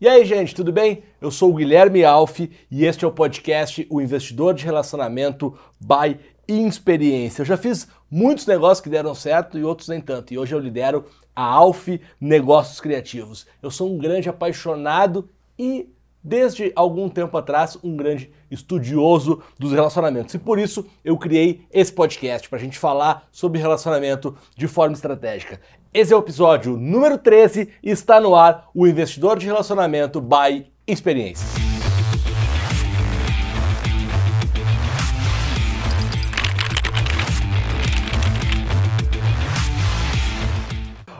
E aí, gente, tudo bem? Eu sou o Guilherme Alf e este é o podcast O Investidor de Relacionamento by Experiência. Eu já fiz muitos negócios que deram certo e outros nem tanto. E hoje eu lidero a Alf Negócios Criativos. Eu sou um grande apaixonado e desde algum tempo atrás, um grande estudioso dos relacionamentos. E por isso eu criei esse podcast para a gente falar sobre relacionamento de forma estratégica. Esse é o episódio número 13 e está no ar o Investidor de Relacionamento by Experiência.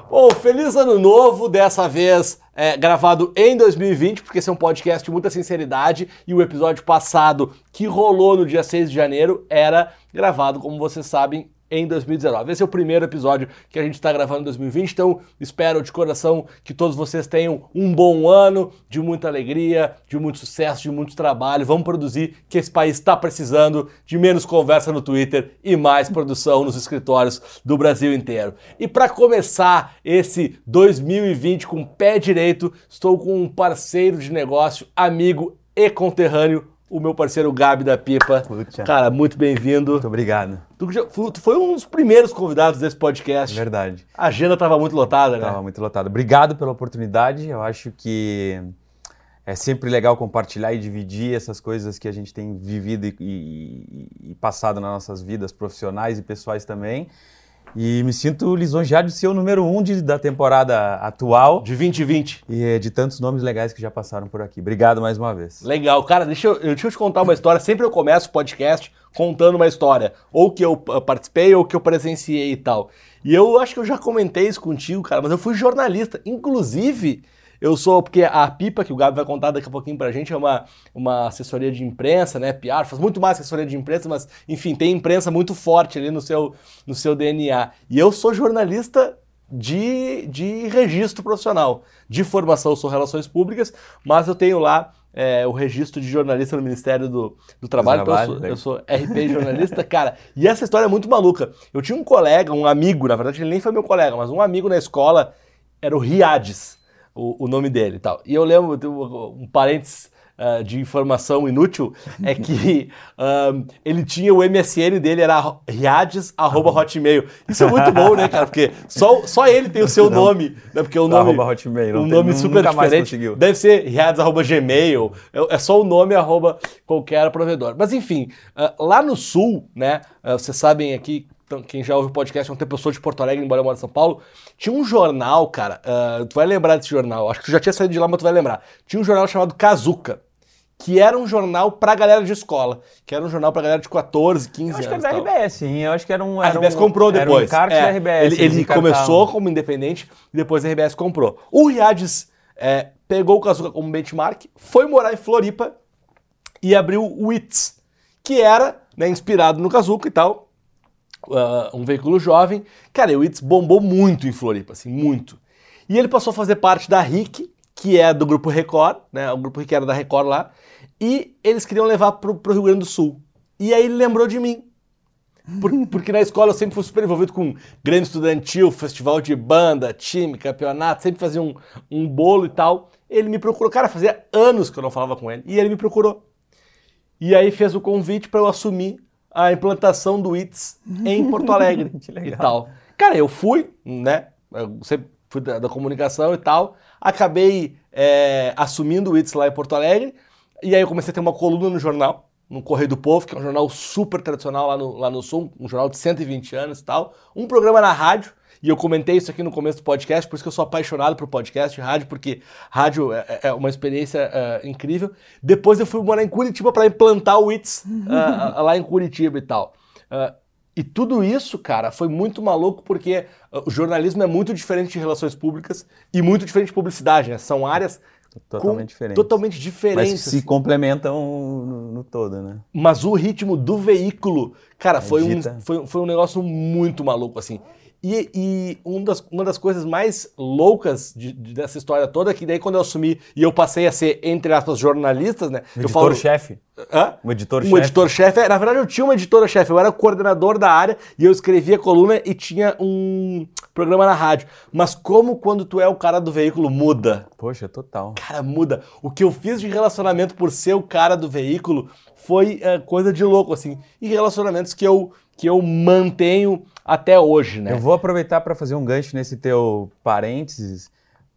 Bom, feliz ano novo, dessa vez é, gravado em 2020, porque esse é um podcast de muita sinceridade e o episódio passado, que rolou no dia 6 de janeiro, era gravado, como vocês sabem, em 2019. Esse é o primeiro episódio que a gente está gravando em 2020, então espero de coração que todos vocês tenham um bom ano, de muita alegria, de muito sucesso, de muito trabalho. Vamos produzir, que esse país está precisando de menos conversa no Twitter e mais produção nos escritórios do Brasil inteiro. E para começar esse 2020 com pé direito, estou com um parceiro de negócio, amigo e conterrâneo, o meu parceiro Gabi da Pipa. Puxa. Cara, muito bem-vindo. Muito obrigado. Tu, já, tu, foi um dos primeiros convidados desse podcast. Verdade. A agenda estava muito lotada, né? Estava muito lotada. Obrigado pela oportunidade. Eu acho que é sempre legal compartilhar e dividir essas coisas que a gente tem vivido e, e, e passado nas nossas vidas profissionais e pessoais também. E me sinto lisonjeado de ser o número um de, da temporada atual. De 2020. E é, de tantos nomes legais que já passaram por aqui. Obrigado mais uma vez. Legal. Cara, deixa eu, deixa eu te contar uma história. Sempre eu começo o podcast contando uma história. Ou que eu participei, ou que eu presenciei e tal. E eu acho que eu já comentei isso contigo, cara, mas eu fui jornalista. Inclusive, eu sou, porque a Pipa, que o Gabi vai contar daqui a pouquinho pra gente, é uma, uma assessoria de imprensa, né? PR, faz muito mais assessoria de imprensa, mas enfim, tem imprensa muito forte ali no seu, no seu DNA. E eu sou jornalista de, de registro profissional. De formação, eu sou relações públicas, mas eu tenho lá é, o registro de jornalista no Ministério do, do Trabalho, então eu sou, eu sou RP jornalista, cara. E essa história é muito maluca. Eu tinha um colega, um amigo, na verdade ele nem foi meu colega, mas um amigo na escola, era o Riades o, o nome dele e tal. E eu lembro, um parênteses uh, de informação inútil, é que um, ele tinha o MSN dele, era riades.hotmail. Isso é muito bom, né, cara? Porque só, só ele tem o seu Não. nome, né? Porque o nome, arroba hotmail, um nome super diferente. Deve ser riades.gmail, é, é só o nome arroba qualquer provedor. Mas enfim, uh, lá no sul, né, uh, vocês sabem aqui quem já ouve o podcast um tempo, eu sou de Porto Alegre, embora eu moro em São Paulo. Tinha um jornal, cara, uh, tu vai lembrar desse jornal, acho que tu já tinha saído de lá, mas tu vai lembrar. Tinha um jornal chamado Kazuca, que era um jornal pra galera de escola, que era um jornal pra galera de 14, 15 anos. Eu acho que era da RBS, sim, eu acho que era um... Era a RBS um, comprou depois. Era um é, da RBS. Ele, ele começou como independente e depois a RBS comprou. O Riades é, pegou o Kazuca como benchmark, foi morar em Floripa e abriu o WITS, que era né, inspirado no Kazuca e tal, uh, um veículo jovem. Cara, o Itz bombou muito em Floripa, assim, muito. E ele passou a fazer parte da RIC, que é do Grupo Record, né? O Grupo RIC era da Record lá. E eles queriam levar pro, pro Rio Grande do Sul. E aí ele lembrou de mim. Por, porque na escola eu sempre fui super envolvido com grande estudantil, festival de banda, time, campeonato, sempre fazia um, um bolo e tal. Ele me procurou, cara, fazia anos que eu não falava com ele, e ele me procurou. E aí fez o convite para eu assumir a implantação do ITS em Porto Alegre e tal. Cara, eu fui, né? Eu sempre fui da, da comunicação e tal. Acabei é, assumindo o ITS lá em Porto Alegre. E aí eu comecei a ter uma coluna no jornal, no Correio do Povo, que é um jornal super tradicional lá no, lá no Sul, um jornal de 120 anos e tal. Um programa na rádio, e eu comentei isso aqui no começo do podcast, por isso que eu sou apaixonado por podcast e rádio, porque rádio é, é, é uma experiência uh, incrível. Depois eu fui morar em Curitiba para implantar o ITS uh, lá em Curitiba e tal. Uh, e tudo isso, cara, foi muito maluco porque o jornalismo é muito diferente de relações públicas e muito diferente de publicidade, né? São áreas Totalmente diferentes. Totalmente diferentes. Mas se complementam no, no, todo, né? Mas o ritmo do veículo, cara, foi um, foi, foi um negócio muito maluco, assim. E, e um das, uma das coisas mais loucas de, de, dessa história toda é que daí quando eu assumi e eu passei a ser, entre aspas, jornalistas, né? O falo, editor-chefe. Hã? Um Um editor-chefe. editor-chefe. Na verdade, eu tinha uma editora-chefe, eu era coordenador da área e eu escrevia coluna e tinha um programa na rádio. Mas como quando tu é o cara do veículo muda? Poxa, total. Cara, muda. O que eu fiz de relacionamento por ser o cara do veículo foi é, coisa de louco, assim. E relacionamentos que eu, que eu mantenho até hoje, né? Eu vou aproveitar para fazer um gancho nesse teu parênteses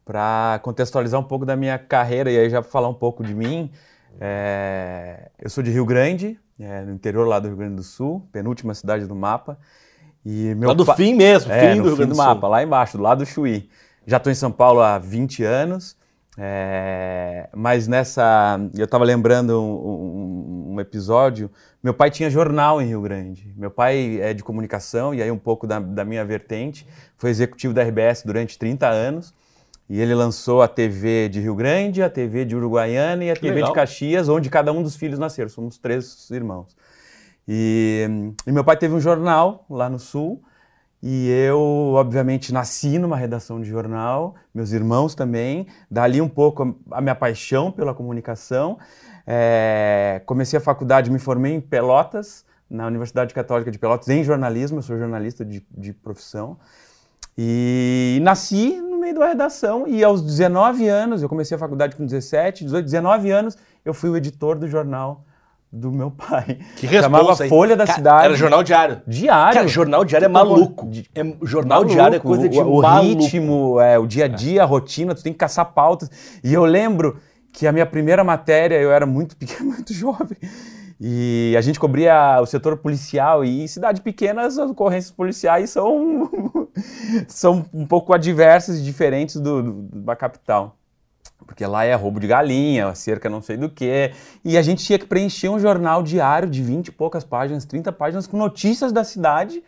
para contextualizar um pouco da minha carreira e aí já falar um pouco de mim. É, eu sou de Rio Grande, é, no interior lá do Rio Grande do Sul, penúltima cidade do mapa. E meu Lá do pa- fim mesmo, É, fim do Rio fim Grande do do mapa, lá embaixo, do lado do Chuí. Já estou em São Paulo há 20 anos, é, mas nessa. Eu estava lembrando um, um- um episódio. Meu pai tinha jornal em Rio Grande. Meu pai é de comunicação, e aí um pouco da, da minha vertente. Foi executivo da RBS durante 30 anos. E ele lançou a TV de Rio Grande, a TV de Uruguaiana e a TV legal. de Caxias, onde cada um dos filhos nasceram. Somos três irmãos. E, e meu pai teve um jornal lá no Sul. E eu, obviamente, nasci numa redação de jornal, meus irmãos também. Dali um pouco a, minha paixão pela comunicação. É, comecei a faculdade, me formei em Pelotas, na Universidade Católica de Pelotas, em jornalismo. Eu sou jornalista de, de profissão. E nasci no meio da redação. E aos 19 anos, eu comecei a faculdade com 17, 18, 19 anos, eu fui o editor do jornal do meu pai. Que Chamava responsa? Folha da Cara, Cidade. Era jornal diário. Diário. Cara, jornal diário é maluco. É, jornal Maluco, diário é coisa de o, o maluco. ritmo, é, o dia a dia, a rotina, tu tem que caçar pautas. E eu lembro que a minha primeira matéria, eu era muito pequeno, muito jovem, e a gente cobria o setor policial e em cidade pequena as ocorrências policiais são, são um pouco adversas e diferentes do, do- da capital. Porque lá é roubo de galinha, cerca não sei do que. E a gente tinha que preencher um jornal diário de 20 e poucas páginas, 30 páginas, com notícias da cidade.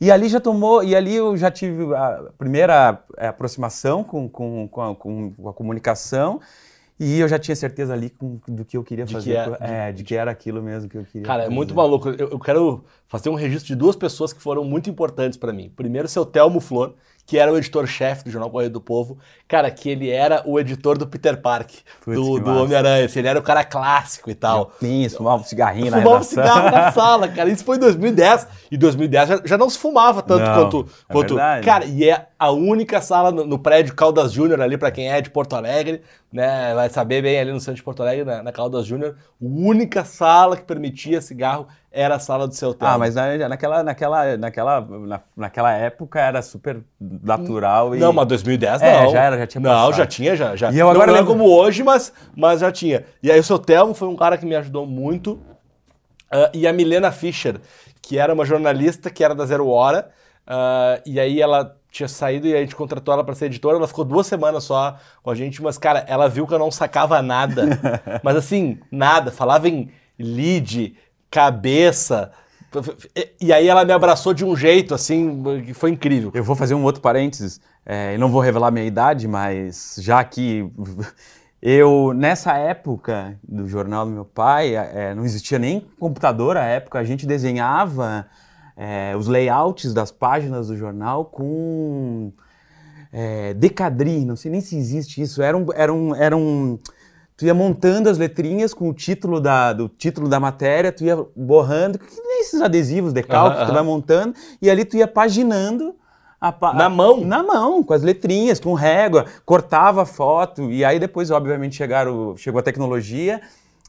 E ali já tomou, e ali eu já tive a primeira eh, aproximação com, com, com, a, com a comunicação. E eu já tinha certeza ali com- do que eu queria De fazer. que é- é, de que era aquilo mesmo que eu queria Cara, é fazer. muito maluco. Eu, eu quero fazer um registro de duas pessoas que foram muito importantes pra mim. Primeiro, seu Telmo Flor, que era o editor-chefe do Jornal Correio do Povo. Cara, que ele era o editor do Peter Park, Putz, do, do. Homem-Aranha. Assim, ele era o cara clássico e tal. Sim, fumava um cigarrinho na Fumava um redação. cigarro na sala, cara. Isso foi em 2010. E 2010 já, já não se fumava tanto Não, quanto. é quanto verdade. cara, e é a única sala no, no prédio Caldas Júnior, ali, pra quem é de Porto Alegre, né? Vai saber bem ali no centro de Porto Alegre, na, na Caldas Júnior. A única sala que permitia cigarro era a sala do seu hotel. Ah, mas na- naquela, naquela, naquela, na- naquela época era super natural e... Não, mas 2010 É, não. já era, já tinha Não, passado. já tinha, já. já. E eu agora não é lembro- como hoje, mas, mas já tinha. E aí o seu Telmo foi um cara que me ajudou muito. Ah, e a Milena Fischer, que era uma jornalista que era da Zero Hora. ah, e aí ela tinha saído e a gente contratou ela para ser editora. Ela ficou duas semanas só com a gente, mas, cara, ela viu que eu não sacava nada. mas assim, nada. Falava em lead, cabeça. E- aí ela me abraçou de um jeito, assim, que foi incrível. Eu vou fazer um outro parênteses, é, não vou revelar minha idade, mas já que eu, nessa época do jornal do meu pai, é, não existia nem computador à época, a gente desenhava é, os layouts das páginas do jornal com é, decadri, não sei nem se existe isso, era um, era um, era um tu ia montando as letrinhas com o título da, do título da matéria, tu ia borrando, que nem esses adesivos, decalque, Aham, tu aham. vai montando, e ali tu ia paginando a pa- Na mão? Na mão, com as letrinhas, com régua, cortava a foto, e aí depois, obviamente, chegaram, chegou a tecnologia,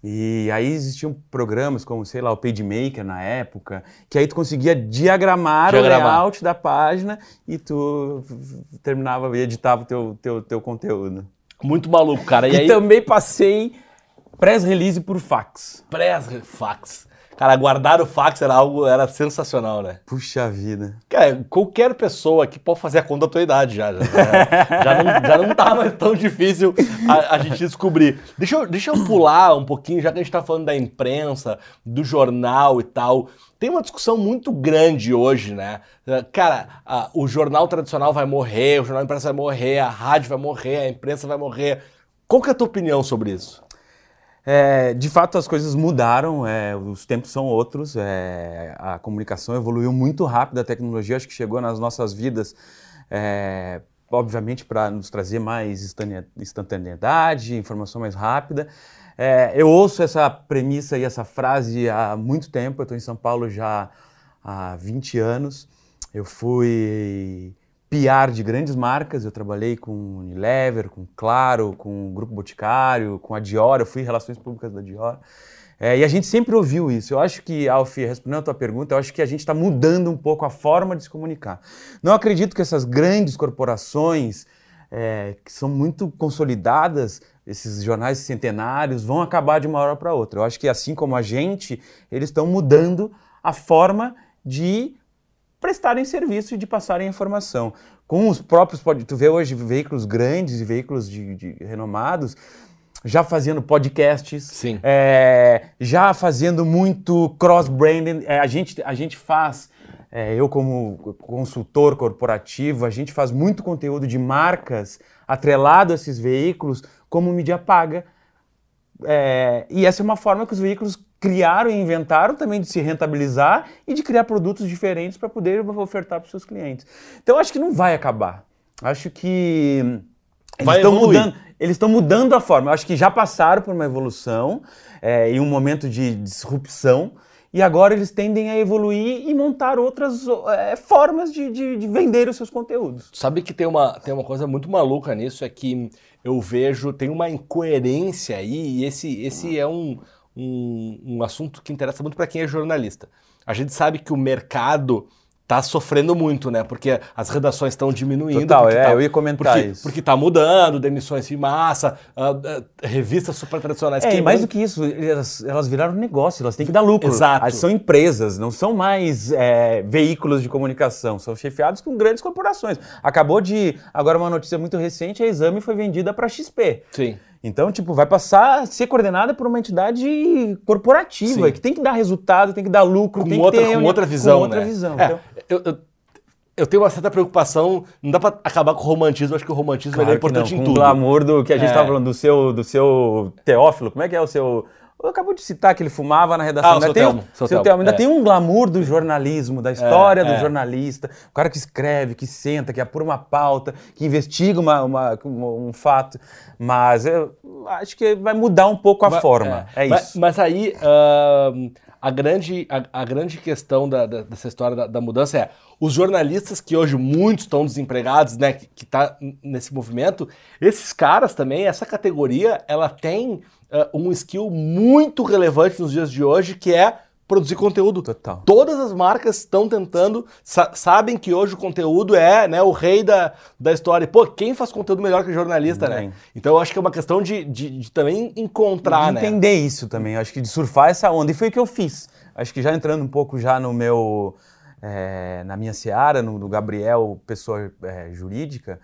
e aí existiam programas como, sei lá, o PageMaker na época, que aí tu conseguia diagramar, Diagramar. o layout da página e tu terminava e editava o teu, teu, teu conteúdo. Muito maluco, cara. E, E, aí, também passei press release por fax. press fax. Cara, guardar o fax era algo, era sensacional, né? Puxa vida. Cara, qualquer pessoa que pode fazer a conta da tua idade já. Já, já, não, já não tá mais tão difícil a, a gente descobrir. Deixa eu, deixa eu pular um pouquinho, já que a gente tá falando da imprensa, do jornal e tal. Tem uma discussão muito grande hoje, né? Cara, a- o jornal tradicional vai morrer, o jornal impresso vai morrer, a rádio vai morrer, a imprensa vai morrer. Qual que é a tua opinião sobre isso? É, de fato, as coisas mudaram, é, os tempos são outros, é, a comunicação evoluiu muito rápido, a tecnologia acho que chegou nas nossas vidas, é, obviamente, para nos trazer mais instantaneidade, informação mais rápida. É, eu ouço essa premissa e essa frase há muito tempo, eu estou em São Paulo já há 20 anos. Eu fui PR de grandes marcas, eu trabalhei com Unilever, com Claro, com o Grupo Boticário, com a Dior, eu fui em relações públicas da Dior. É, e a gente sempre ouviu isso. Eu acho que, Alf, respondendo a tua pergunta, eu acho que a gente está mudando um pouco a forma de se comunicar. Não acredito que essas grandes corporações, é, que são muito consolidadas, esses jornais centenários, vão acabar de uma hora para outra. Eu acho que, assim como a gente, eles estão mudando a forma de prestarem serviço e de passarem informação. Com os próprios, pode, tu vê hoje veículos grandes e veículos de, de renomados já fazendo podcasts, Sim. É, já fazendo muito cross-branding. É, a, gente, a gente faz, é, eu como consultor corporativo, a gente faz muito conteúdo de marcas atrelado a esses veículos como mídia paga. É, e essa é uma forma que os veículos criaram e inventaram também de se rentabilizar e de criar produtos diferentes para poder ofertar para os seus clientes. Então acho que não vai acabar. Acho que eles estão mudando, eles estão mudando a forma. Eu acho que já passaram por uma evolução é, e um momento de disrupção. E agora eles tendem a evoluir e montar outras é, formas de, de, de, vender os seus conteúdos. Sabe que tem uma, tem uma coisa muito maluca nisso, é que eu vejo, tem uma incoerência aí, e esse, esse é um, um, um assunto que interessa muito para quem é jornalista. A gente sabe que o mercado tá sofrendo muito, né? Porque as redações estão diminuindo. Total, é, tá, eu ia comentar porque, isso. Porque tá mudando, demissões de massa, uh, uh, revistas super tradicionais. É, mais do que isso, elas, elas viraram negócio, elas têm que dar lucro. Exato. Elas são empresas, não são mais é, veículos de comunicação, são chefiados com grandes corporações. Acabou de, agora uma notícia muito recente, a Exame foi vendida para XP. Sim. Então, tipo, vai passar a ser coordenada por uma entidade corporativa, Sim. que tem que dar resultado, tem que dar lucro, com tem outra, que ter... Com outra visão, com outra né? visão. É, então... eu, eu, eu, tenho uma certa preocupação, não dá pra acabar com o romantismo, acho que o romantismo claro é importante não, em tudo. o glamour do que a gente é. tava falando, do seu, do seu Teófilo, como é que é o seu... Acabou de citar que ele fumava na redação. Ah, ainda tem, um, seu seu Telmo. Ainda é. tem um glamour do jornalismo, da história é, do é. jornalista. O cara que escreve, que senta, que apura uma pauta, que investiga uma, uma um fato. Mas eu acho que vai mudar um pouco a mas, forma. É, mas, isso. Mas aí uh, a, grande, a, a, grande questão da, da, dessa história da, da, mudança é os jornalistas que hoje muitos estão desempregados, né, que, que tá nesse movimento, esses caras também, essa categoria, ela tem uh, um skill muito relevante nos dias de hoje, que é produzir conteúdo. Total. Todas as marcas estão tentando, sa sabem que hoje o conteúdo é né, o rei da, da história. Pô, quem faz conteúdo melhor que jornalista, né? Então eu acho que é uma questão de, de, de também encontrar, de né? entender isso também. Eu acho que de surfar essa onda. E foi o que eu fiz. Acho que já entrando um pouco já no meu... É, na minha seara, no, no Gabriel, pessoa é, jurídica,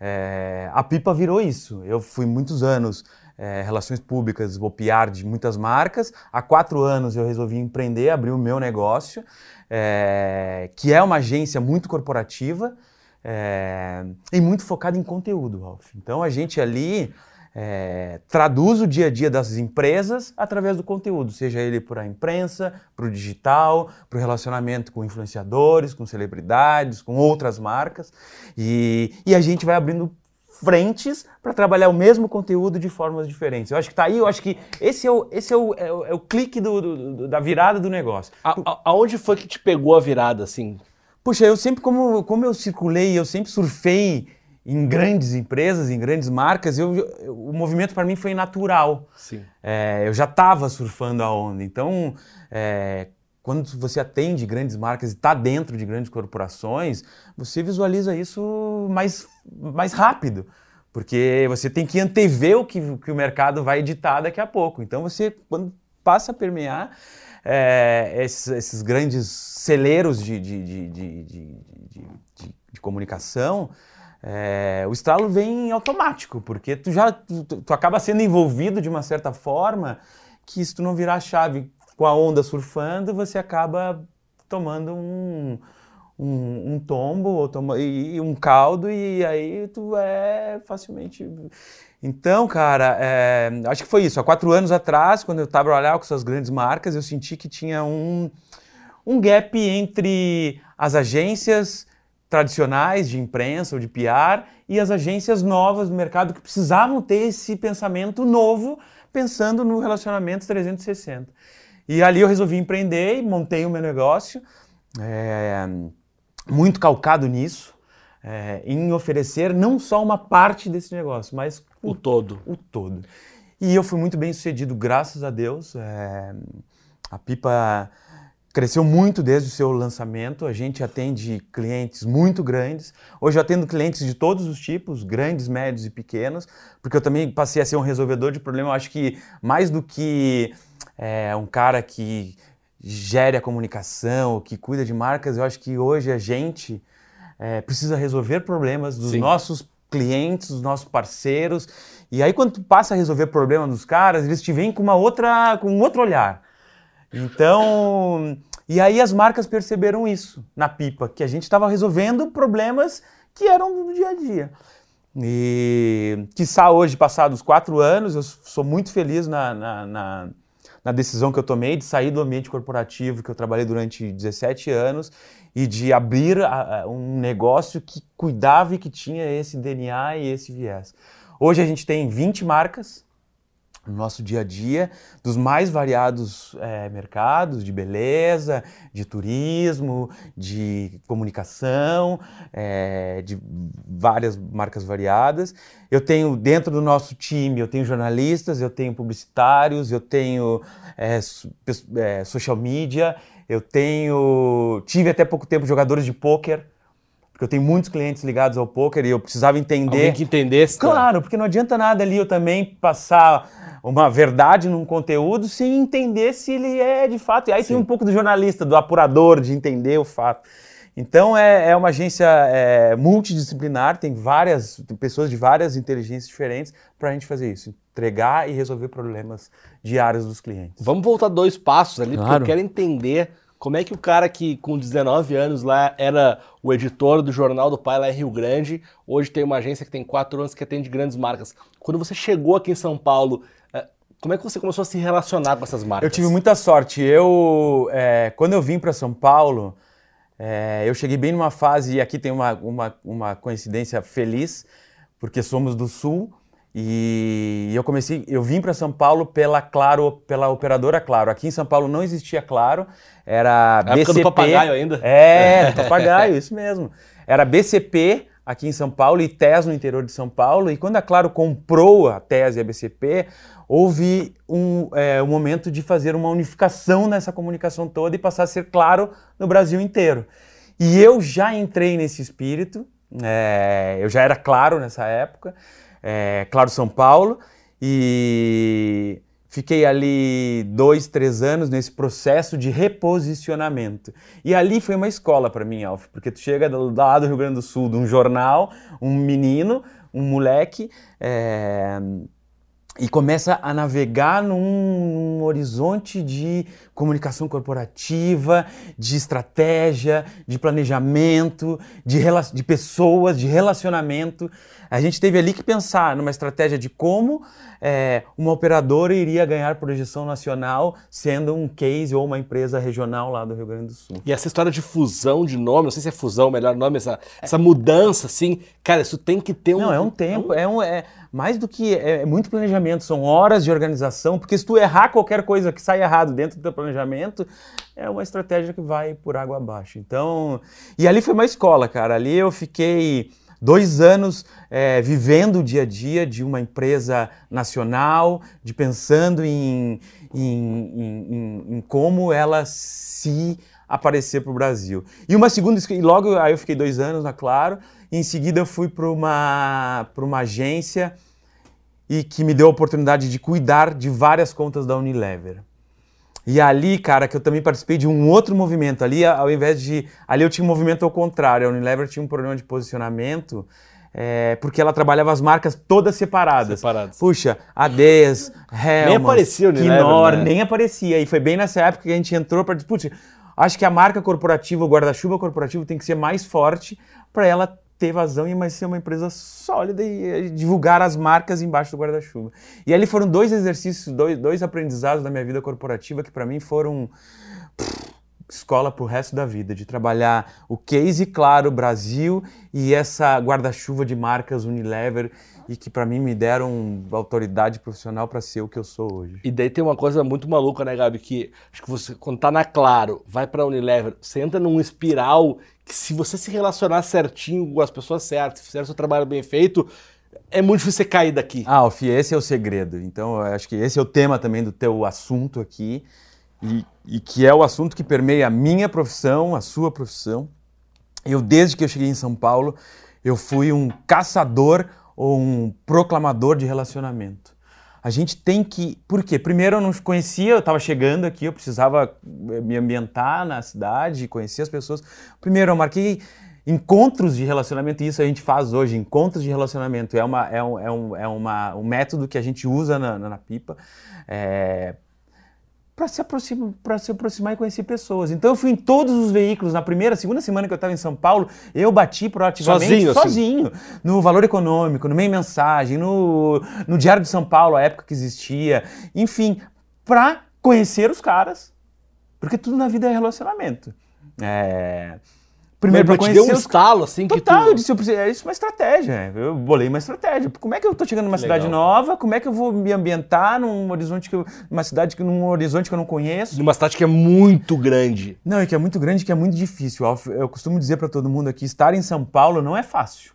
é, a pipa virou isso. Eu fui muitos anos é, relações públicas, vou PR de muitas marcas. Há quatro anos eu resolvi empreender, abrir o meu negócio, é, que é uma agência muito corporativa é, e muito focada em conteúdo, Ralf. Então a gente ali é, traduz o dia a dia das empresas através do conteúdo, seja ele para a imprensa, para o digital, para o relacionamento com influenciadores, com celebridades, com outras marcas. E, e a gente vai abrindo frentes para trabalhar o mesmo conteúdo de formas diferentes. Eu acho que tá aí, eu acho que esse é o, esse é o, é o, é o clique do, do, da virada do negócio. A, a, aonde foi que te pegou a virada, assim? Puxa, eu sempre, como, como eu circulei, eu sempre surfei em grandes empresas, em grandes marcas, eu, eu o movimento para mim foi natural. Sim. É, eu já estava surfando a onda. Então, é, quando você atende grandes marcas e está dentro de grandes corporações, você visualiza isso mais, mais rápido. Porque você tem que antever o que, que o mercado vai editar daqui a pouco. Então você, quando passa a permear é, esses, esses, grandes celeiros de, de, de, de comunicação, é, o estralo vem automático, porque tu já tu, tu, acaba sendo envolvido de uma certa forma que se tu não virar a chave com a onda surfando, você acaba tomando um, um, um tombo ou toma, e, e um caldo e aí tu é facilmente... Então, cara, é, acho que foi isso. Há quatro anos atrás, quando eu estava trabalhando com essas grandes marcas, eu senti que tinha um, um gap entre as agências tradicionais de imprensa ou de PR e as agências novas do mercado que precisavam ter esse pensamento novo, pensando no relacionamento 360. E ali eu resolvi empreender e montei o meu negócio, é, muito calcado nisso, é, em oferecer não só uma parte desse negócio, mas o, o todo. O todo. E eu fui muito bem sucedido, graças a Deus. É, a Pipa cresceu muito desde o seu lançamento. A gente atende clientes muito grandes. Hoje eu atendo clientes de todos os tipos, grandes, médios e pequenos, porque eu também passei a ser um resolvedor de problema. Eu acho que mais do que é, um cara que gere a comunicação, que cuida de marcas, eu acho que hoje a gente é, precisa resolver problemas dos Sim. nossos clientes, dos nossos parceiros. E aí quando tu passa a resolver problema dos caras, eles te veem com uma outra, com um outro olhar. Então, e aí as marcas perceberam isso na pipa, que a gente estava resolvendo problemas que eram do dia a dia. E, quiçá hoje, passados quatro anos, eu sou muito feliz na, na, na, na, decisão que eu tomei de sair do ambiente corporativo que eu trabalhei durante 17 anos e de abrir a, a, um negócio que cuidava e que tinha esse DNA e esse viés. Hoje a gente tem 20 marcas, no nosso dia a dia, dos mais variados é, mercados de beleza, de turismo, de comunicação, é, de várias marcas variadas. Eu tenho dentro do nosso time, eu tenho jornalistas, eu tenho publicitários, eu tenho é, social media, eu tenho tive até pouco tempo jogadores de pôquer porque eu tenho muitos clientes ligados ao poker e eu precisava entender. Alguém que entendesse. Claro, porque não adianta nada ali eu também passar uma verdade num conteúdo sem entender se ele é de fato. E aí Sim. tem um pouco do jornalista, do apurador, de entender o fato. Então é, é uma agência é, multidisciplinar, tem várias tem pessoas de várias inteligências diferentes para a gente fazer isso, entregar e resolver problemas diários dos clientes. Vamos voltar dois passos ali, claro. porque eu quero entender como é que o cara que com 19 anos lá era o editor do Jornal do Pai lá em Rio Grande, hoje tem uma agência que tem 4 anos que atende grandes marcas. Quando você chegou aqui em São Paulo, eh, como é que você começou a se relacionar com essas marcas? Eu tive muita sorte. Eu, é, quando eu vim para São Paulo, é, eu cheguei bem numa fase, e aqui tem uma, uma, uma coincidência feliz, porque somos do Sul, e eu comecei, eu vim para São Paulo pela Claro, pela operadora Claro. Aqui em São Paulo não existia Claro, era a BCP. do papagaio ainda? É, papagaio, isso mesmo. Era BCP aqui em São Paulo e TES no interior de São Paulo. E quando a Claro comprou a TES e a BCP, houve um, é, um momento de fazer uma unificação nessa comunicação toda e passar a ser Claro no Brasil inteiro. E eu já entrei nesse espírito, é, eu já era Claro nessa época é, Claro São Paulo, e fiquei ali dois, três anos nesse processo de reposicionamento. E ali foi uma escola para mim, Alf, porque tu chega lado do Rio Grande do Sul, de um jornal, um menino, um moleque, é, e começa a navegar num, num, horizonte de comunicação corporativa, de estratégia, de planejamento, de, de pessoas, de relacionamento. A gente teve ali que pensar numa estratégia de como é, uma operadora iria ganhar projeção nacional sendo um case ou uma empresa regional lá do Rio Grande do Sul. E essa história de fusão de nome, não sei se é fusão o melhor nome, essa, essa mudança, assim, cara, isso tem que ter um. Não, é um tempo, é, um, é mais do que. É, é muito planejamento, são horas de organização, porque se tu errar qualquer coisa que sai errado dentro do teu planejamento, é uma estratégia que vai por água abaixo. Então. E ali foi uma escola, cara. Ali eu fiquei dois anos é, vivendo o dia a dia de uma empresa nacional, de pensando em, em, em, em como ela se aparecer para o Brasil. E uma segunda, e logo aí eu fiquei dois anos na Claro, e em seguida eu fui para uma, uma agência e que me deu a oportunidade de cuidar de várias contas da Unilever. E ali, cara, que eu também participei de um outro movimento. Ali, ao invés de. Ali eu tinha um movimento ao contrário. A Unilever tinha um problema de posicionamento. É, porque ela trabalhava as marcas todas separadas. Separadas. Puxa, Adez, Helmut, nem aparecia o Unilever, Knorr, né? nem aparecia. E foi bem nessa época que a gente entrou para putz, acho que a marca corporativa, o guarda-chuva corporativo tem que ser mais forte para ela ter vazão e mais ser uma empresa sólida e divulgar as marcas embaixo do guarda-chuva. E ali foram dois exercícios, dois, dois aprendizados da minha vida corporativa que para mim foram pff, escola para o resto da vida, de trabalhar o case claro Brasil e essa guarda-chuva de marcas Unilever e que para mim me deram autoridade profissional para ser o que eu sou hoje. E daí tem uma coisa muito maluca, né, Gabi, que acho que você quando tá na Claro, vai para Unilever, você entra num espiral que se você se relacionar certinho com as pessoas certas, fizer seu trabalho bem feito, é muito difícil você cair daqui. Ah, Alfie, esse é o segredo. Então, eu acho que esse é o tema também do teu assunto aqui e, e que é o assunto que permeia a minha profissão, a sua profissão. Eu, desde que eu cheguei em São Paulo, eu fui um caçador ou um proclamador de relacionamento. A gente tem que. Por quê? Primeiro, eu não conhecia, eu estava chegando aqui, eu precisava eh, me ambientar na cidade, conhecer as pessoas. Primeiro, eu marquei encontros de relacionamento, e isso a gente faz hoje, encontros de relacionamento. É, uma, é, um, é, um, é uma, um método que a gente usa na, na, na pipa. É, para se, aproximar, se aproximar e conhecer pessoas. Então eu fui em todos os veículos. Na primeira, segunda semana que eu estava em São Paulo, eu bati proativamente sozinho, sozinho assim. no Valor Econômico, no Meio Mensagem, no, no Diário de São Paulo, a época que existia. Enfim, para conhecer os caras. Porque tudo na vida é relacionamento. É... Primeiro para conhecer deu um estalo, assim, Total, que tu... eu disse, eu preciso, é isso uma estratégia. Eu bolei uma estratégia. Como é que eu estou chegando numa Legal. cidade nova? Como é que eu vou me ambientar num horizonte que eu, numa cidade que num horizonte que eu não conheço? Numa cidade que é muito grande. Não, e que é muito grande, que é muito difícil. Eu costumo dizer para todo mundo aqui, estar em São Paulo não é fácil.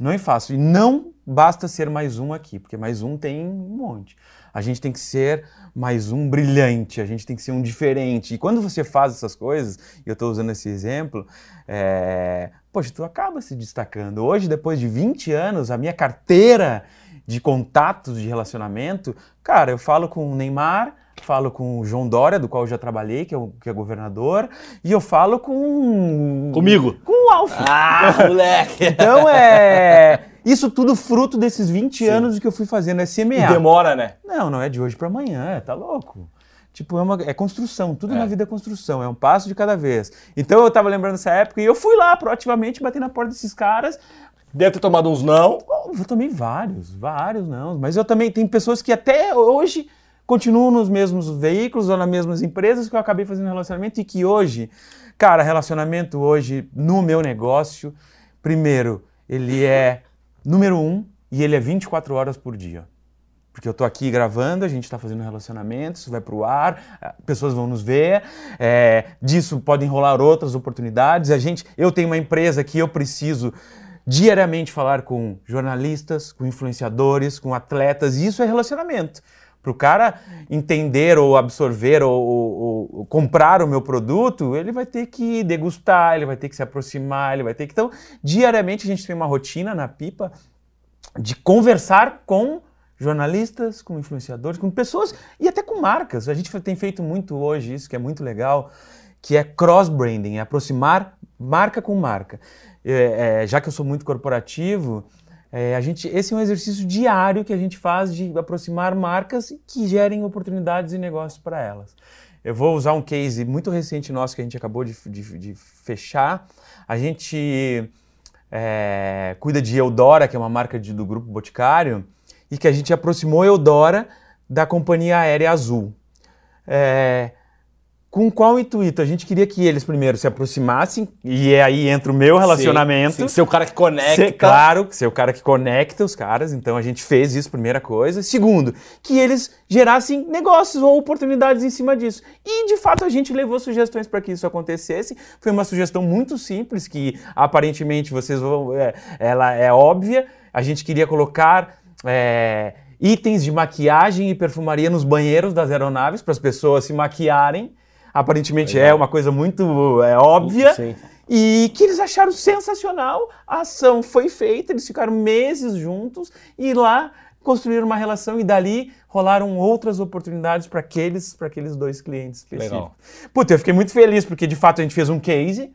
Não é fácil. E não basta ser mais um aqui, porque mais um tem um monte. A gente tem que ser mais um brilhante, a gente tem que ser um diferente. E quando você faz essas coisas, e eu estou usando esse exemplo, é... poxa, tu acaba se destacando. Hoje, depois de 20 anos, a minha carteira de contatos de relacionamento, cara, eu falo com o Neymar, falo com o João Dória, do qual eu já trabalhei, que é, o, que é governador, e eu falo com. Comigo? Com o Alf. Ah, moleque! então é. Isso tudo fruto desses 20 Sim. anos que eu fui fazendo, é semear. E demora, né? Não, não é de hoje para amanhã, tá louco. Tipo, é, uma, é construção, tudo é. na vida é construção, é um passo de cada vez. Então eu tava lembrando dessa época e eu fui lá proativamente bater na porta desses caras. Deve ter tomado uns não? Eu tomei vários, vários não. Mas eu também, tem pessoas que até hoje continuam nos mesmos veículos ou nas mesmas empresas que eu acabei fazendo relacionamento e que hoje, cara, relacionamento hoje no meu negócio, primeiro, ele é número um, e ele é 24 horas por dia. Porque eu estou aqui gravando, a gente está fazendo relacionamentos, vai para o ar, pessoas vão nos ver, é, disso podem rolar outras oportunidades. A gente, eu tenho uma empresa que eu preciso diariamente falar com jornalistas, com influenciadores, com atletas, e isso é relacionamento. Para o cara entender ou absorver ou, ou, ou, comprar o meu produto, ele vai ter que degustar, ele vai ter que se aproximar, ele vai ter que. Então, diariamente a gente tem uma rotina na pipa de conversar com jornalistas, com influenciadores, com pessoas e até com marcas. A gente tem feito muito hoje isso, que é muito legal, que é cross-branding, é aproximar marca com marca. É, é, já que eu sou muito corporativo, é, a gente, esse é um exercício diário que a gente faz de aproximar marcas que gerem oportunidades e negócios para elas. Eu vou usar um case muito recente nosso que a gente acabou de, de, de fechar. A gente é, cuida de Eudora, que é uma marca de, do Grupo Boticário, e que a gente aproximou Eudora da companhia aérea Azul. É, com qual intuito? A gente queria que eles primeiro se aproximassem, e é aí entra o meu relacionamento. Sim, sim. Ser o cara que conecta. Ser, claro, ser o cara que conecta os caras, então a gente fez isso, primeira coisa. Segundo, que eles gerassem negócios ou oportunidades em cima disso. E de fato a gente levou sugestões para que isso acontecesse. Foi uma sugestão muito simples, que aparentemente vocês vão. É, ela é óbvia. A gente queria colocar. É, itens de maquiagem e perfumaria nos banheiros das aeronaves para as pessoas se maquiarem aparentemente é uma coisa muito é, óbvia. Sim. E que eles acharam sensacional. A ação foi feita, eles ficaram meses juntos e lá construíram uma relação e dali rolaram outras oportunidades para aqueles, aqueles dois clientes específicos. Legal. Puta, eu fiquei muito feliz porque de fato a gente fez um case,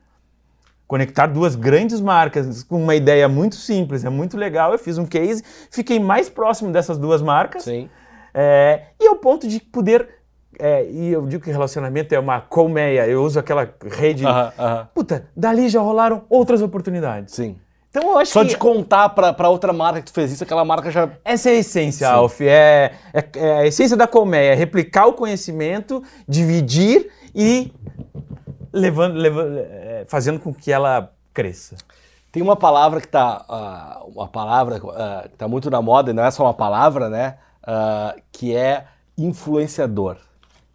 conectar duas grandes marcas com uma ideia muito simples, é muito legal. Eu fiz um case, fiquei mais próximo dessas duas marcas. Sim. É, e ao ponto de poder é, e eu digo que relacionamento é uma colmeia, eu uso aquela rede. Aham, aham. Puta, dali já rolaram outras oportunidades. Sim. Então eu acho Só que de contar pra, pra outra marca que tu fez isso, aquela marca já. essa é a essência, Sim. Alf. É, é, é a essência da colmeia, é replicar o conhecimento, dividir e levando, levando, é, fazendo com que ela cresça. Tem uma palavra que tá. ah, uma palavra ah, que tá muito na moda, e não é só uma palavra, né? Ah, que é influenciador.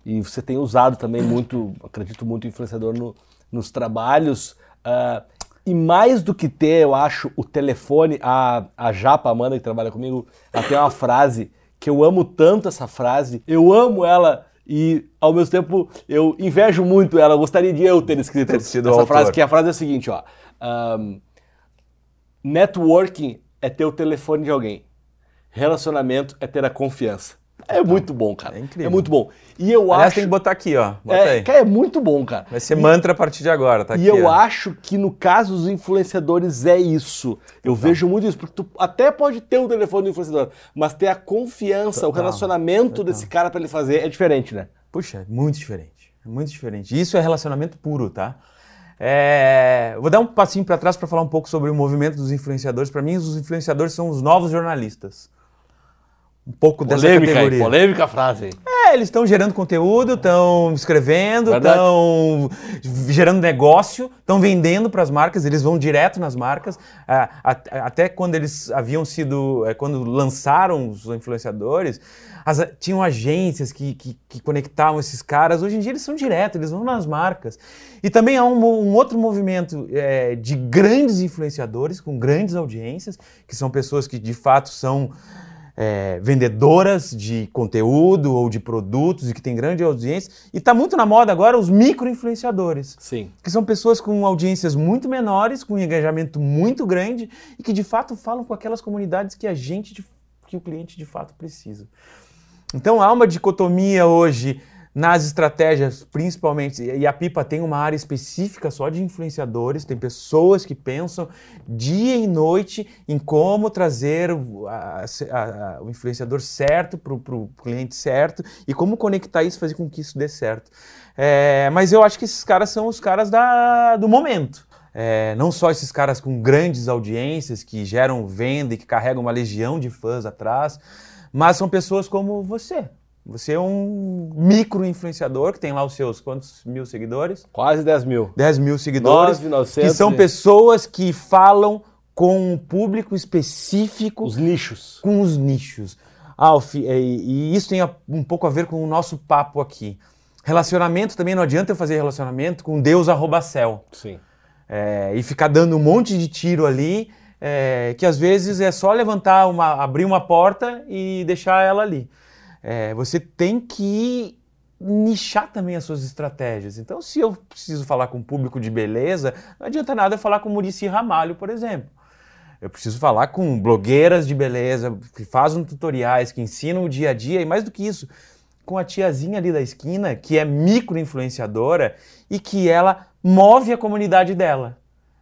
E você tem usado também muito, acredito muito, influenciador no- nos trabalhos. ah, e mais do que ter, eu acho, o telefone, a, a Japa, Amanda, que trabalha comigo, ela tem uma frase que eu amo tanto essa frase, eu amo ela e ao mesmo tempo eu invejo muito ela, eu gostaria de eu ter escrito Ter essa autor. frase, que a frase é a seguinte, ó. ahm, networking é ter o telefone de alguém. Relacionamento é ter a confiança. É muito bom, cara. É incrível. muito bom. E eu Aliás, acho. tem que botar aqui, ó. Bota é, aí. cara, é muito bom, cara. Vai ser mantra a partir de agora, tá E aqui. eu ó. acho que no caso dos influenciadores é isso. Eu vejo muito isso, porque tu até pode ter o telefone do influenciador, mas ter a confiança, o Total, relacionamento desse cara pra ele fazer é diferente, né? Puxa, é muito diferente. É muito diferente. Isso é relacionamento puro, tá? É, Vou dar um passinho para trás para falar um pouco sobre o movimento dos influenciadores. Para mim, os influenciadores são os novos jornalistas. Um pouco dessa Polêmica, hein? categoria. polêmica frase? É, eles estão gerando conteúdo, estão escrevendo, estão gerando negócio, estão vendendo para as marcas, eles vão direto nas marcas. Até quando eles haviam sido, eh, quando lançaram os influenciadores, as tinham agências que, que, que conectavam esses caras. Hoje em dia eles são direto, eles vão nas marcas. E também há um, um outro movimento eh, de grandes influenciadores com grandes audiências, que são pessoas que de fato são é, vendedoras de conteúdo ou de produtos e que tem grande audiência. E está muito na moda agora os micro-influenciadores, Sim. que são pessoas com audiências muito menores, com um engajamento muito grande e que de fato falam com aquelas comunidades que a gente, que o cliente de fato precisa. Então há uma dicotomia hoje nas estratégias, principalmente, e a Pipa tem uma área específica só de influenciadores, tem pessoas que pensam dia e noite em como trazer o, a- a- o influenciador certo para o cliente certo e como conectar isso, fazer com que isso dê certo. É, mas eu acho que esses caras são os caras da- do momento. É, não só esses caras com grandes audiências que geram venda e que carregam uma legião de fãs atrás, mas são pessoas como você. Você é um micro influenciador que tem lá os seus quantos mil seguidores? Quase 10 mil. 10 mil seguidores. 9.900 que são pessoas que falam com um público específico Os nichos. com os nichos. Alf, e, e isso tem um pouco a ver com o nosso papo aqui. Relacionamento também não adianta eu fazer relacionamento com Deus arroba céu. Sim. É, e ficar dando um monte de tiro ali, é, que às vezes é só levantar uma, abrir uma porta e deixar ela ali. É, você tem que nichar também as suas estratégias. Então, se eu preciso falar com um público de beleza, não adianta nada falar com Murici Ramalho, por exemplo. Eu preciso falar com blogueiras de beleza, que fazem tutoriais, que ensinam o dia a dia, e mais do que isso, com a tiazinha ali da esquina, que é micro-influenciadora e que ela move a comunidade dela.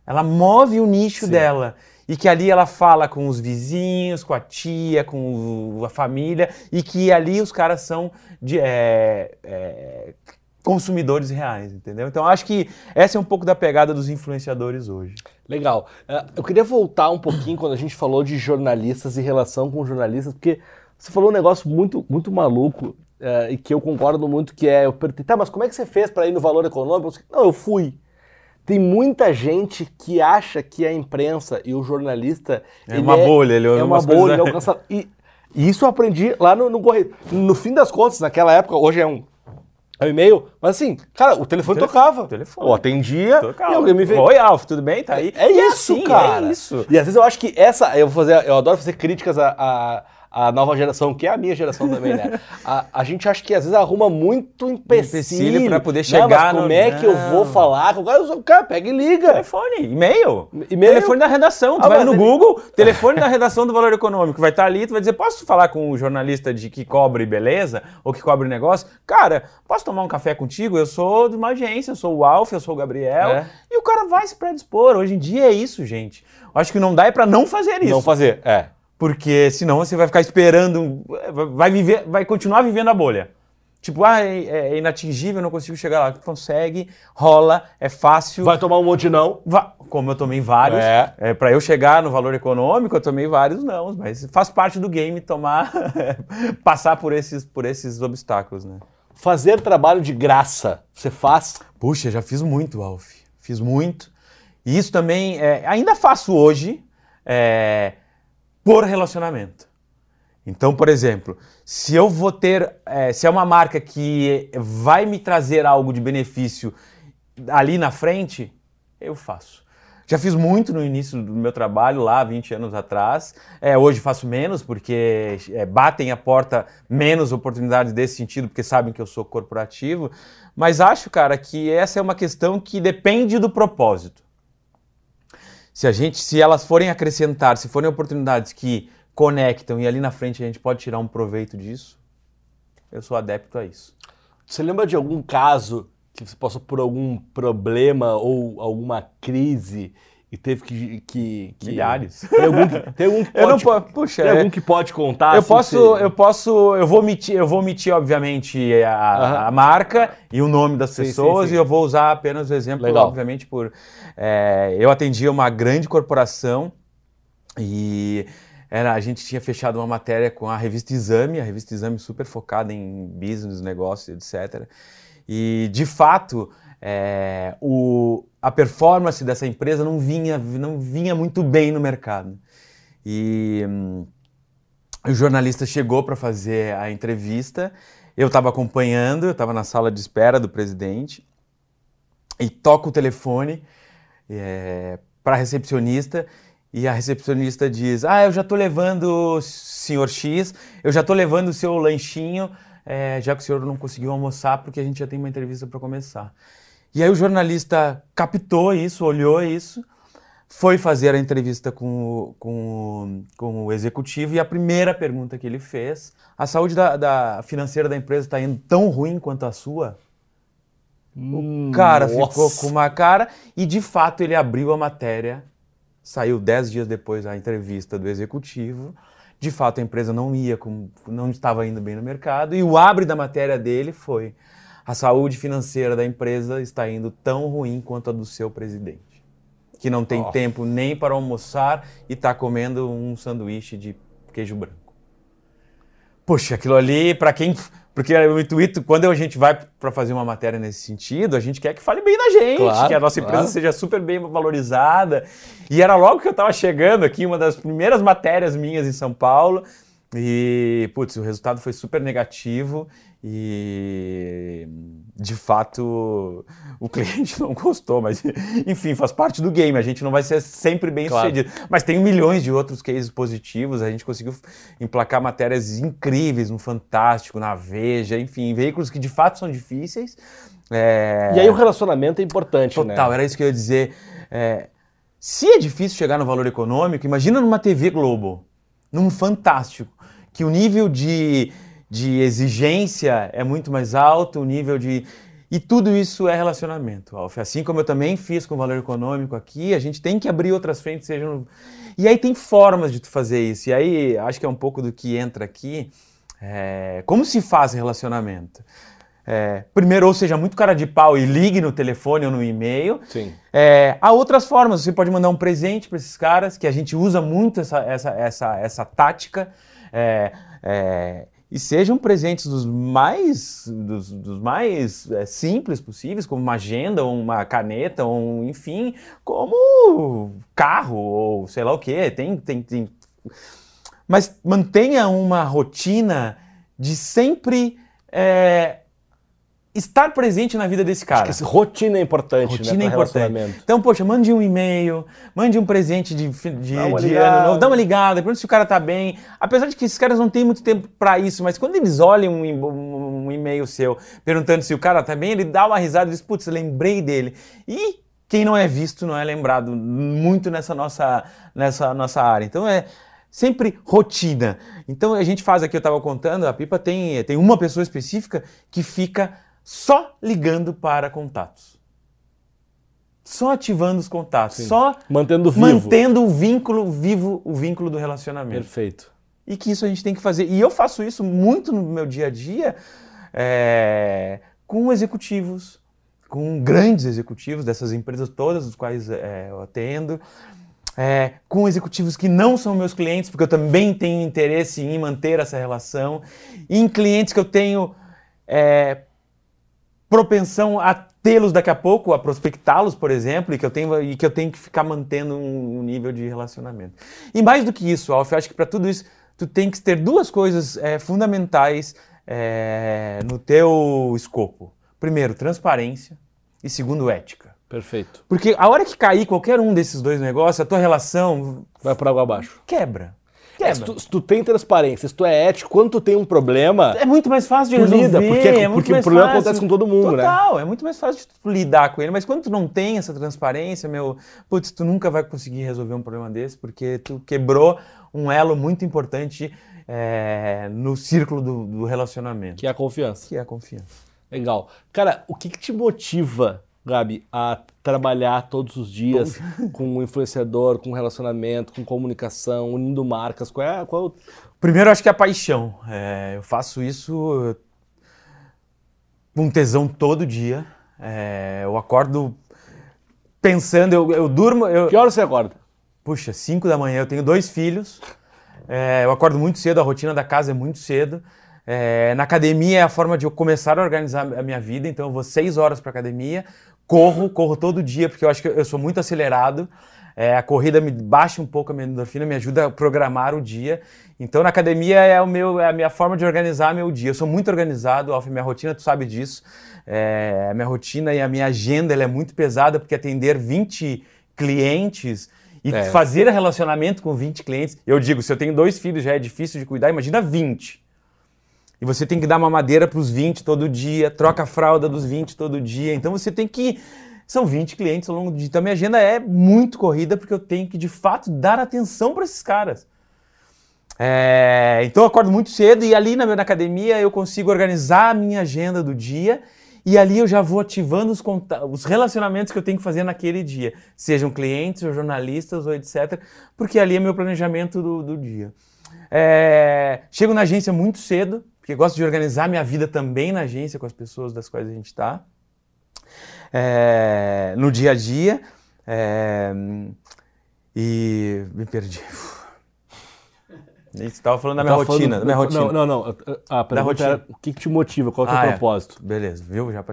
Ela move o nicho Sim. dela. E que ali ela fala com os vizinhos, com a tia, com a família, e que ali os caras são de, é, é, consumidores reais, entendeu? Então acho que essa é um pouco da pegada dos influenciadores hoje. Legal. Eh, Eu queria voltar um pouquinho quando a gente falou de jornalistas e relação com jornalistas, porque você falou um negócio muito, muito maluco eh, e que eu concordo muito, que é, eu perguntei, tá, mas como é que você fez para ir no valor econômico? Não, eu fui. Tem muita gente que acha que a imprensa e o jornalista... É uma bolha, ele é ouve uma bolha, ele alcança... E, e isso eu aprendi lá no, no correio. No fim das contas, naquela época, hoje é um, é um e-mail, mas assim, cara, o telefone Telefone- tocava. telefone. Eu atendia Total. e alguém me veio... Oi, Alf, tudo bem? Tá aí? É E isso, assim, cara. É isso. E às vezes eu acho que essa. Eu, vou fazer, eu adoro fazer críticas à, à, à nova geração, que é a minha geração também, né? A, a gente acha que às vezes arruma muito empecilho. Empecilho pra poder Não, chegar mas como no- é que eu vou Não. falar? O cara, o cara pega e liga. Telefone, e-mail. E-mail. Telefone da redação. Tu Ah, vai no ele- Google, telefone da redação do Valor Econômico. Vai estar ali, tu vai dizer, posso falar com o jornalista de que cobre beleza? Ou que cobre negócio? Cara, posso tomar um café contigo? Eu sou de uma agência, eu sou o Alf, eu sou o Gabriel. É. E o cara vai se predispor. Hoje em dia é isso, gente. Eu acho que não dá é pra não fazer isso. Não fazer. É. Porque senão você vai ficar esperando, vai viver, vai continuar vivendo a bolha. Tipo, ah, é, é inatingível, não consigo chegar lá. Consegue, rola, é fácil. Vai tomar um monte de não. Va- Como eu tomei vários. É. É, para eu chegar no valor econômico, eu tomei vários não, mas faz parte do game tomar, passar por esses, por esses obstáculos, né? Fazer trabalho de graça, você faz? Puxa, já fiz muito, Alf. Fiz muito. E isso também, é, ainda faço hoje, é, por relacionamento. Então, por exemplo, se eu vou ter, é, se é uma marca que vai me trazer algo de benefício ali na frente, eu faço. Já fiz muito no início do meu trabalho, lá 20 anos atrás. É, hoje faço menos, porque é, batem a porta menos oportunidades desse sentido, porque sabem que eu sou corporativo. Mas acho, cara, que essa é uma questão que depende do propósito. Se a gente, se elas forem acrescentar, se forem oportunidades que conectam e ali na frente a gente pode tirar um proveito disso, eu sou adepto a isso. Você lembra de algum caso que você passou por algum problema ou alguma crise e teve que. que, que... Milhares. Tem algum, que- tem algum que Eu não pode, po- puxa, tem é- algum que pode contar? eu assim, posso, eu posso, eu vou omitir, eu vou omitir obviamente a, a marca e o nome das Sim, sim, pessoas sim. e eu vou usar apenas o exemplo, Legal. obviamente por, é, eu atendia uma grande corporação e era, a gente tinha fechado uma matéria com a revista Exame, a revista Exame super focada em business, negócio, etc. E de fato é, o, a performance dessa empresa não vinha, não vinha muito bem no mercado. E hum, o jornalista chegou para fazer a entrevista, eu estava acompanhando, eu estava na sala de espera do presidente, e toca o telefone para a recepcionista, e a recepcionista diz: Ah, eu já estou levando, senhor X, eu já estou levando o seu lanchinho, é, já que o senhor não conseguiu almoçar, porque a gente já tem uma entrevista para começar. E aí o jornalista captou isso, olhou isso, foi fazer a entrevista com o, com, o- com o executivo e a primeira pergunta que ele fez: a saúde da, da financeira da empresa está indo tão ruim quanto a sua? Hum, O cara nossa. ficou com uma cara e de fato ele abriu a matéria. Saiu dez dias depois a entrevista do executivo. De fato a empresa não ia, com, não estava indo bem no mercado e o abre da matéria dele foi: a saúde financeira da empresa está indo tão ruim quanto a do seu presidente, que não tem Nossa. tempo nem para almoçar e está comendo um sanduíche de queijo branco. Poxa, aquilo ali, para quem. Porque o intuito, quando a gente vai para fazer uma matéria nesse sentido, a gente quer que fale bem da gente, Claro, que a nossa empresa claro. seja super bem valorizada. E era logo que eu estava chegando aqui, uma das primeiras matérias minhas em São Paulo. E, putz, o resultado foi super negativo e, de fato, o cliente não gostou, mas, enfim, faz parte do game. A gente não vai ser sempre bem Claro. sucedido. Mas tem milhões de outros cases positivos. A gente conseguiu emplacar matérias incríveis no Fantástico, na Veja, enfim, veículos que de fato são difíceis. É, E aí o relacionamento é importante, Total, né? era isso que eu ia dizer. É, se é difícil chegar no valor econômico, imagina numa TV Globo, num Fantástico, que o nível de, de exigência é muito mais alto, o nível de. E tudo isso é relacionamento, Alf. Assim como eu também fiz com o valor econômico aqui, a gente tem que abrir outras frentes, sejam. E aí tem formas de tu fazer isso. E aí acho que é um pouco do que entra aqui. é, como se faz relacionamento? É, primeiro, ou seja, muito cara de pau e ligue no telefone ou no e-mail. Sim. É, há outras formas, você pode mandar um presente para esses caras, que a gente usa muito essa, essa, essa, essa tática. É, é, e sejam presentes dos mais, dos, dos mais é, simples possíveis, como uma agenda, uma caneta, um, enfim, como carro, ou sei lá o que. Tem, tem, tem. Mas mantenha uma rotina de sempre é, estar presente na vida desse cara. Acho que rotina é importante, Rotina né? é importante. Então, poxa, mande um e-mail, mande um presente de, de, Dá uma de ano novo, dá uma ligada, pergunta se o cara tá bem. Apesar de que esses caras não têm muito tempo pra isso, mas quando eles olham um, um- um e-mail seu perguntando se o cara tá bem, ele dá uma risada e diz, putz, lembrei dele. E quem não é visto não é lembrado muito nessa nossa, nessa nossa área. Então é sempre rotina. Então a gente faz aqui, eu estava contando, a Pipa tem, tem uma pessoa específica que fica só ligando para contatos. Só ativando os contatos, Sim. só Mantendo vivo. mantendo o vínculo vivo, o vínculo do relacionamento. Perfeito. E que isso a gente tem que fazer. E eu faço isso muito no meu dia a dia. é, com executivos, com grandes executivos dessas empresas todas, dos quais é, eu atendo, é, com executivos que não são meus clientes, porque eu também tenho interesse em manter essa relação, e em clientes que eu tenho é, propensão a tê-los daqui a pouco, a prospectá-los, por exemplo, e que, eu tenho, e que eu tenho que ficar mantendo um, um nível de relacionamento. E mais do que isso, Alf, eu acho que para tudo isso, tu tem que ter duas coisas é, fundamentais é, no teu escopo. Primeiro, transparência e segundo, ética. Perfeito. Porque a hora que cair qualquer um desses dois negócios, a tua relação vai para água abaixo. Quebra. É, se, tu, se, tu, tem transparência, se tu é ético, quando tu tem um problema. É muito mais fácil de resolver. Lida, porque, é porque o problema fácil. acontece com todo mundo, Total, né? Total, é muito mais fácil de tu lidar com ele. Mas quando tu não tem essa transparência, meu. Putz, tu nunca vai conseguir resolver um problema desse, porque tu quebrou um elo muito importante é, no círculo do, do relacionamento. Que é a confiança. Que é a confiança. Legal. Cara, o que, que te motiva, Gabi, a trabalhar todos os dias com um influenciador, com relacionamento, com comunicação, unindo marcas? Qual é, qual é o... Primeiro, acho que é a paixão. É, eu faço isso com tesão todo dia. É, eu acordo pensando, eu, eu durmo. Eu... Que hora você acorda? Puxa, 5 da manhã. Eu tenho dois filhos. É, eu acordo muito cedo, a rotina da casa é muito cedo. É, na academia é a forma de eu começar a organizar a minha vida, então eu vou seis horas para academia, corro, corro todo dia, porque eu acho que eu sou muito acelerado. É, a corrida me baixa um pouco a minha endorfina, me ajuda a programar o dia. Então, na academia é, o meu, é a minha forma de organizar meu dia. Eu sou muito organizado, Alf, minha rotina, tu sabe disso. É, a minha rotina e a minha agenda é muito pesada, porque atender 20 clientes e é. fazer relacionamento com 20 clientes. Eu digo, se eu tenho dois filhos já é difícil de cuidar, imagina 20. E você tem que dar uma madeira para os 20 todo dia, troca a fralda dos 20 todo dia. Então você tem que. São 20 clientes ao longo do dia. Então minha agenda é muito corrida porque eu tenho que, de fato, dar atenção para esses caras. É... Então eu acordo muito cedo e ali na minha academia eu consigo organizar a minha agenda do dia e ali eu já vou ativando os, os relacionamentos que eu tenho que fazer naquele dia, sejam clientes ou jornalistas ou etc, porque ali é meu planejamento do, do dia. É... Chego na agência muito cedo, porque gosto de organizar minha vida também na agência com as pessoas das quais a gente está, é, no dia a dia. É, e me perdi. Você estava falando da minha rotina, da minha rotina. Não, não, não. A pergunta era o que, que te motiva, qual é o ah, é. propósito? É. Beleza, viu? Já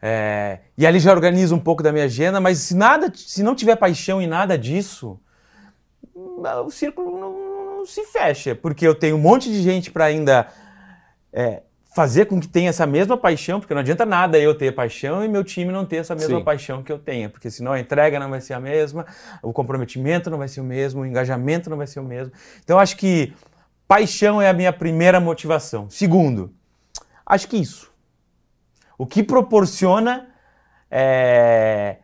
é, e ali já organizo um pouco da minha agenda, mas se nada, se não tiver paixão em nada disso, o círculo não, não se fecha, porque eu tenho um monte de gente para ainda é, fazer com que tenha essa mesma paixão, porque não adianta nada eu ter paixão e meu time não ter essa mesma Sim. paixão que eu tenho, porque senão a entrega não vai ser a mesma, o comprometimento não vai ser o mesmo, o engajamento não vai ser o mesmo. Então acho que paixão é a minha primeira motivação. Segundo, acho que isso. O que proporciona é,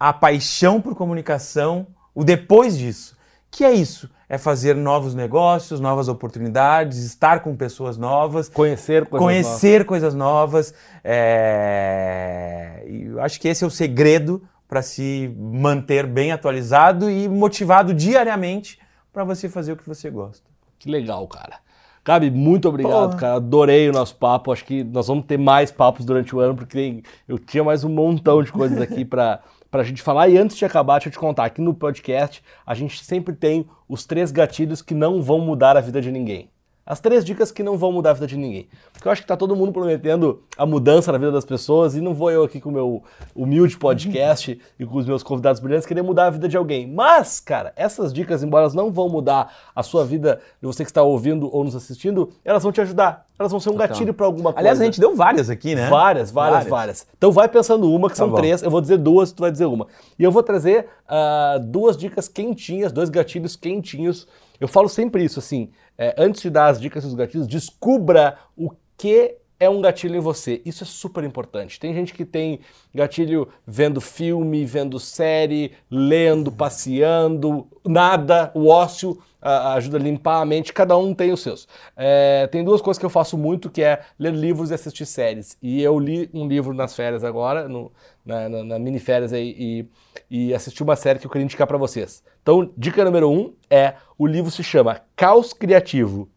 a paixão por comunicação, o depois disso, que é isso é fazer novos negócios, novas oportunidades, estar com pessoas novas, conhecer coisas conhecer novas. Coisas novas é... Eu acho que esse é o segredo para se manter bem atualizado e motivado diariamente para você fazer o que você gosta. Que legal, cara. Gabi, muito obrigado, Porra. cara. Adorei o nosso papo. Acho que nós vamos ter mais papos durante o ano, porque eu tinha mais um montão de coisas aqui para para a gente falar. E antes de acabar, deixa eu te contar, aqui no podcast a gente sempre tem os três gatilhos que não vão mudar a vida de ninguém. As três dicas que não vão mudar a vida de ninguém. Porque eu acho que tá todo mundo prometendo a mudança na vida das pessoas e não vou eu aqui com o meu humilde podcast e com os meus convidados brilhantes querer mudar a vida de alguém. Mas, cara, essas dicas, embora elas não vão mudar a sua vida de você que está ouvindo ou nos assistindo, elas vão te ajudar. Elas vão ser um gatilho para alguma coisa. Aliás, a gente deu várias aqui, né? Várias, várias, várias. várias. Então vai pensando uma, que tá são bom. três. Eu vou dizer duas, tu vai dizer uma. E eu vou trazer uh, duas dicas quentinhas, dois gatilhos quentinhos. Eu falo sempre isso, assim é, antes de dar as dicas dos gatilhos, descubra o que é um gatilho em você. Isso é super importante. Tem gente que tem gatilho vendo filme, vendo série, lendo, passeando, nada, o ócio ajuda a limpar a mente, cada um tem os seus. É, tem duas coisas que eu faço muito, que é ler livros e assistir séries. E eu li um livro nas férias agora, no, na, na, na mini férias aí, e, e assisti uma série que eu queria indicar para vocês. Então, dica número um é, o livro se chama Caos Criativo,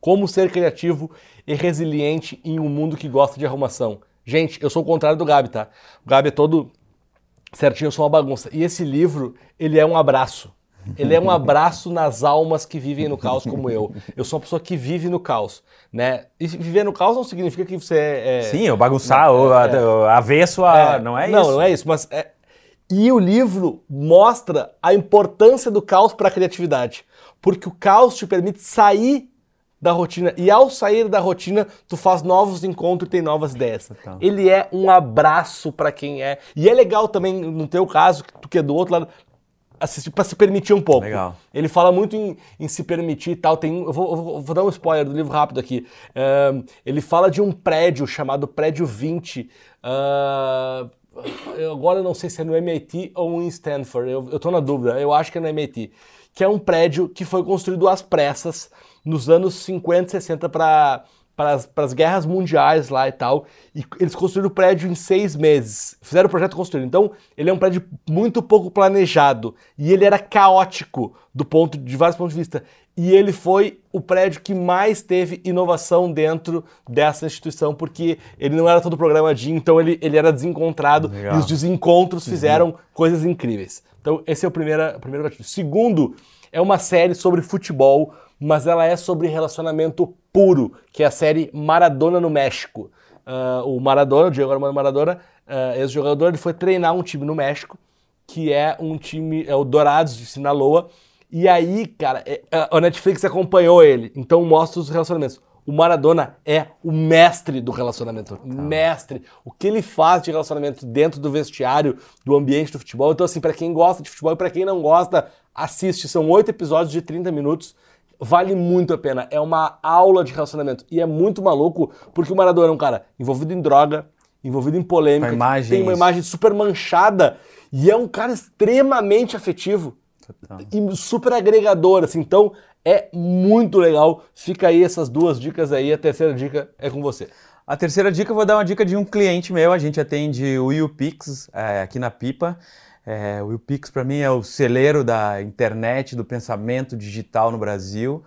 Como ser criativo e resiliente em um mundo que gosta de arrumação. Gente, eu sou o contrário do Gabi, tá? O Gabi é todo certinho, eu sou uma bagunça. E esse livro, ele é um abraço. Ele é um abraço nas almas que vivem no caos como eu. Eu sou uma pessoa que vive no caos, né? E viver no caos não significa que você é... Sim, eu bagunçar, ou é, avesso a... É, não é isso? Não, não é isso, mas... É... E o livro mostra a importância do caos para a criatividade. Porque o caos te permite sair da rotina. E ao sair da rotina, tu faz novos encontros e tem novas ideias. Então. Ele é um abraço para quem é. E é legal também, no teu caso, tu que é do outro lado, assistir para se permitir um pouco. Legal. Ele fala muito em, em se permitir e tal. Tem, eu vou, eu vou, dar um spoiler do livro rápido aqui. Uh, ele fala de um prédio chamado Prédio 20. Uh, agora eu não sei se é no MIT ou em Stanford. Eu, tô na dúvida. Eu acho que é no MIT. Que é um prédio que foi construído às pressas nos anos 50 e 60 para para as guerras mundiais lá e tal. E eles construíram o prédio em seis meses. Fizeram o projeto construído. Então, ele é um prédio muito pouco planejado. E ele era caótico do ponto de vários pontos de vista. E ele foi o prédio que mais teve inovação dentro dessa instituição, porque ele não era todo programadinho, então ele, ele era desencontrado Legal. e os desencontros uhum. fizeram uhum. coisas incríveis. Então, esse é o primeiro, o primeiro gatilho. Segundo, é uma série sobre futebol mas ela é sobre relacionamento puro, que é a série Maradona no México. Uh, o Maradona, o Diego Armando Maradona, uh, ex-jogador, ele foi treinar um time no México, que é um time, é o Dourados de Sinaloa. E aí, cara, é, a Netflix acompanhou ele, então mostra os relacionamentos. O Maradona é o mestre do relacionamento. Mestre. O que ele faz de relacionamento dentro do vestiário, do ambiente do futebol. Então, assim, para quem gosta de futebol e para quem não gosta, assiste. São oito episódios de 30 minutos vale muito a pena. É uma aula de relacionamento. E é muito maluco, porque o Maradona é um cara envolvido em droga, envolvido em polêmica, tem uma imagem super manchada e é um cara extremamente afetivo Total. e super agregador, assim. Então é muito legal. Fica aí essas duas dicas aí. A terceira dica é com você. A terceira dica eu vou dar uma dica de um cliente meu. A gente atende o YouPix é, aqui na Pipa. É, o Pix para mim é o celeiro da internet, do pensamento digital no Brasil,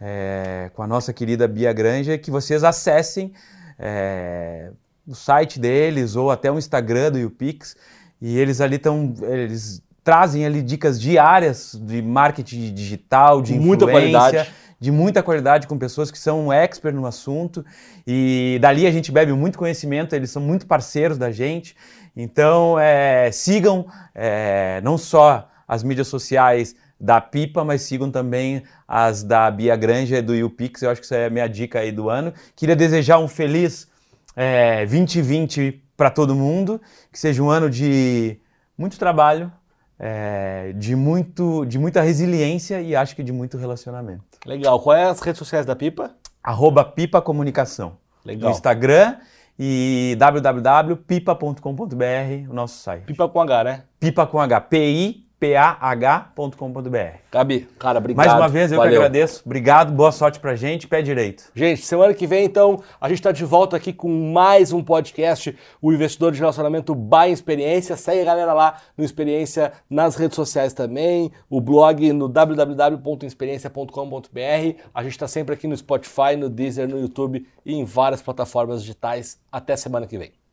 é, com a nossa querida Bia Granja, que vocês acessem é, o site deles ou até o Instagram do YouPix e eles ali estão, eles trazem ali dicas diárias de marketing digital, de muita qualidade de muita qualidade com pessoas que são expert no assunto e dali a gente bebe muito conhecimento, eles são muito parceiros da gente. Então, é, sigam é, não só as mídias sociais da Pipa, mas sigam também as da Bia Granja e do YouPix. Eu acho que essa é a minha dica aí do ano. Queria desejar um feliz é, 2020 para todo mundo, que seja um ano de muito trabalho, é, de, muito, de muita resiliência e acho que de muito relacionamento. Legal. Qual é as redes sociais da Pipa? Arroba Pipa Comunicação. Legal. No Instagram e www.pipa.com.br, o nosso site. Pipa com H, né? Pipa com H, P-I pah.com.br. Gabi, cara, obrigado. Mais uma vez, eu Valeu. que agradeço. Obrigado, boa sorte pra gente, pé direito. Gente, semana que vem, então, a gente tá de volta aqui com mais um podcast, o Investidor de Relacionamento by Experiência. Segue a galera lá no Experiência nas redes sociais também, o blog no www.experiência.com.br. A gente tá sempre aqui no Spotify, no Deezer, no YouTube e em várias plataformas digitais. Até semana que vem.